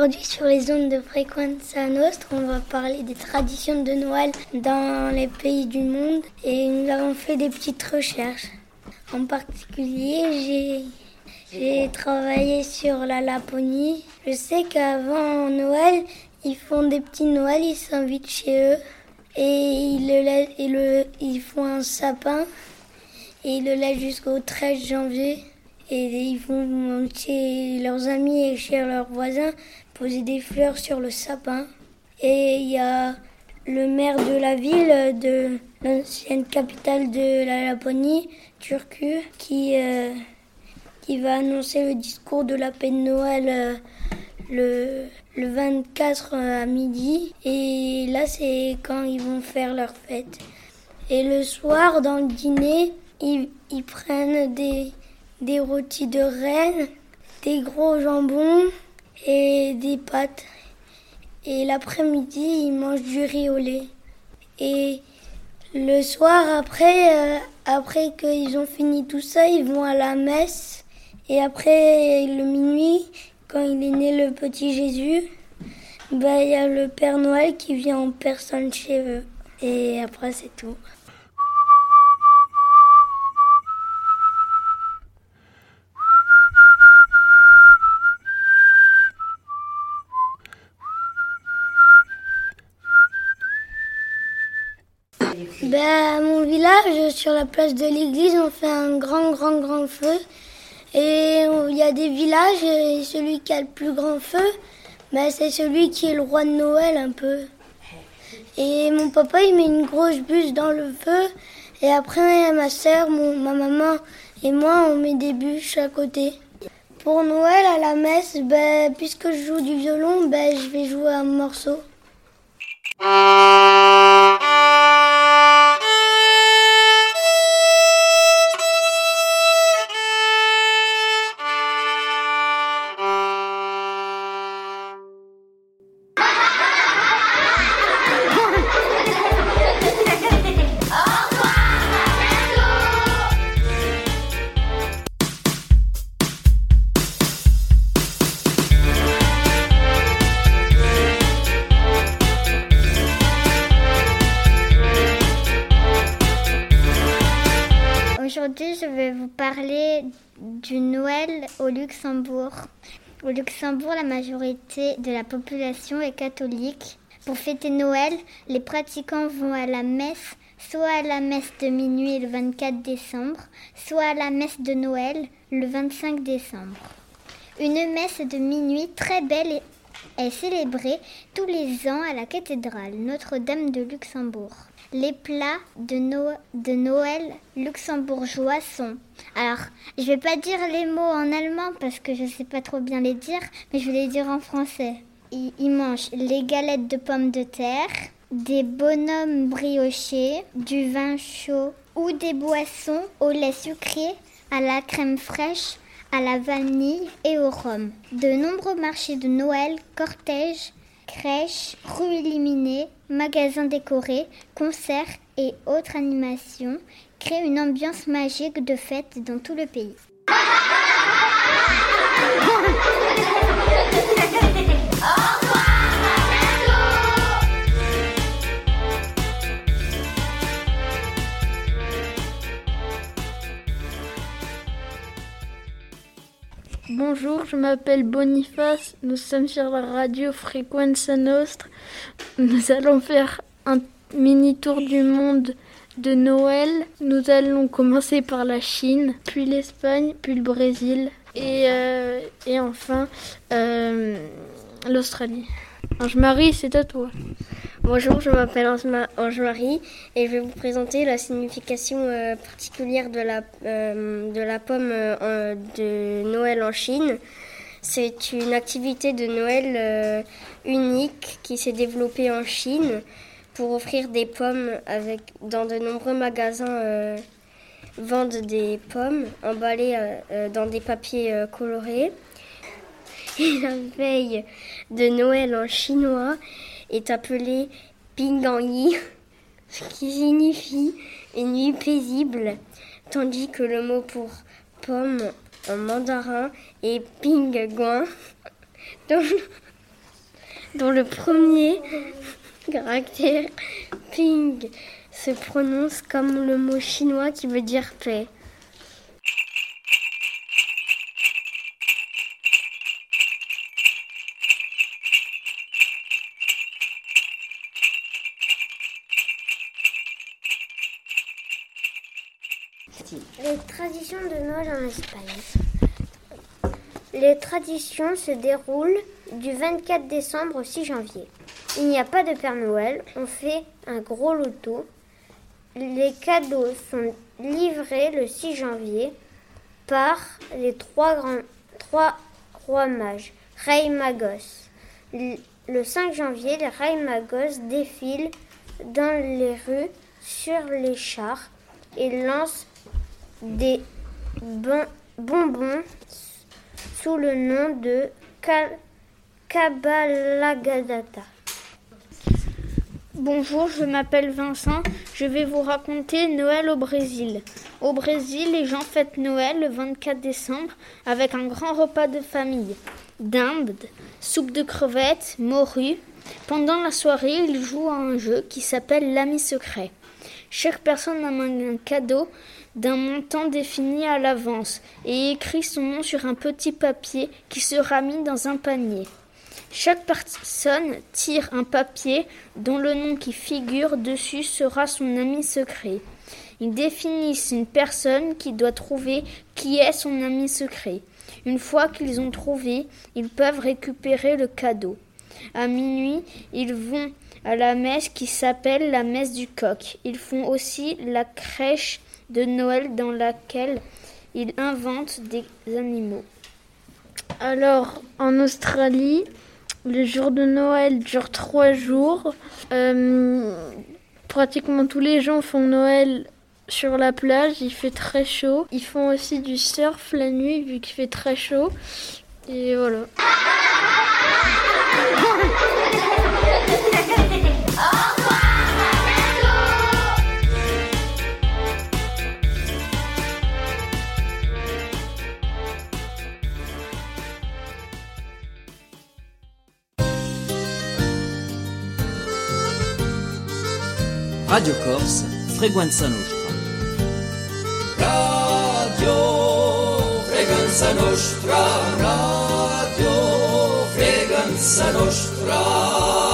Aujourd'hui, sur les ondes de fréquence Nostre, on va parler des traditions de Noël dans les pays du monde et nous avons fait des petites recherches. En particulier, j'ai travaillé sur la Laponie. Je sais qu'avant Noël, ils font des petits Noëls, ils s'invitent chez eux et ils, le, le, ils font un sapin et ils le laissent jusqu'au 13 janvier. Et ils vont chez leurs amis et chez leurs voisins poser des fleurs sur le sapin. Et il y a le maire de la ville, de l'ancienne capitale de la Laponie, Turku, qui, euh, qui va annoncer le discours de la paix de Noël euh, le, le 24 à midi. Et là, c'est quand ils vont faire leur fête. Et le soir, dans le dîner, ils, ils prennent des, des rôtis de rennes, des gros jambons et des pâtes. Et l'après-midi, ils mangent du riz au lait. Et le soir, après, euh, après qu'ils ont fini tout ça, ils vont à la messe. Et après le minuit, quand il est né le petit Jésus, bah, il y a le Père Noël qui vient en personne chez eux. Et après, c'est tout. Ben, à mon village, sur la place de l'église, on fait un grand, grand, grand feu. Et il y a des villages, et celui qui a le plus grand feu, ben, c'est celui qui est le roi de Noël un peu. Et mon papa, il met une grosse bûche dans le feu. Et après, ma soeur, ma maman et moi, on met des bûches à côté. Pour Noël, à la messe, ben, puisque je joue du violon, ben, je vais jouer un morceau. Je vais vous parler du Noël au Luxembourg. Au Luxembourg, la majorité de la population est catholique. Pour fêter Noël, les pratiquants vont à la messe, soit à la messe de minuit le 24 décembre, soit à la messe de Noël le 25 décembre. Une messe de minuit très belle est célébrée tous les ans à la cathédrale Notre-Dame de Luxembourg. Les plats de, Noël luxembourgeois sont. Alors, je vais pas dire les mots en allemand parce que je sais pas trop bien les dire, mais je vais les dire en français. Ils, ils mangent les galettes de pommes de terre, des bonhommes briochés, du vin chaud ou des boissons au lait sucré, à la crème fraîche, à la vanille et au rhum. De nombreux marchés de Noël, cortèges, crèches, rues illuminées, magasins décorés, concerts et autres animations créent une ambiance magique de fête dans tout le pays. Bonjour, je m'appelle Boniface. Nous sommes sur la radio Frequenza Nostre. Nous allons faire un mini tour du monde de Noël. Nous allons commencer par la Chine, puis l'Espagne, puis le Brésil et, euh, et enfin euh, l'Australie. Ange-Marie, c'est à toi. Bonjour, je m'appelle Ange-Marie et je vais vous présenter la signification euh, particulière de la, euh, pomme euh, de Noël en Chine. C'est une activité de Noël unique qui s'est développée en Chine pour offrir des pommes avec dans de nombreux magasins vendent des pommes emballées dans des papiers colorés. Et la veille de Noël en chinois est appelé Pingangyi, ce qui signifie une nuit paisible, tandis que le mot pour pomme en mandarin est Pingguan, dont le premier caractère ping se prononce comme le mot chinois qui veut dire paix. Les traditions de Noël en Espagne. Les traditions se déroulent du 24 décembre au 6 janvier. Il n'y a pas de Père Noël, on fait un gros loto. Les cadeaux sont livrés le 6 janvier par les trois, grands, trois rois mages, Rey Magos. Le 5 janvier, les Rey Magos défilent dans les rues sur les chars et lancent des bonbons sous le nom de Kabalagadata. Bonjour, je m'appelle Vincent. Je vais vous raconter Noël au Brésil. Au Brésil, les gens fêtent Noël le 24 décembre avec un grand repas de famille. Dinde, soupe de crevettes, morue. Pendant la soirée, ils jouent à un jeu qui s'appelle l'ami secret. Chaque personne amène un cadeau d'un montant défini à l'avance et écrit son nom sur un petit papier qui sera mis dans un panier. Chaque personne tire un papier dont le nom qui figure dessus sera son ami secret. Ils définissent une personne qui doit trouver qui est son ami secret. Une fois qu'ils ont trouvé, ils peuvent récupérer le cadeau. À minuit, ils vont à la messe qui s'appelle la messe du coq. Ils font aussi la crèche de Noël dans laquelle ils inventent des animaux. Alors, en Australie, le jour de Noël dure trois jours. Euh, pratiquement tous les gens font Noël sur la plage, il fait très chaud. Ils font aussi du surf la nuit vu qu'il fait très chaud. Et voilà. Radio Corse, Freguenza Nostra. Radio Freguenza Nostra, Radio Freguenza Nostra.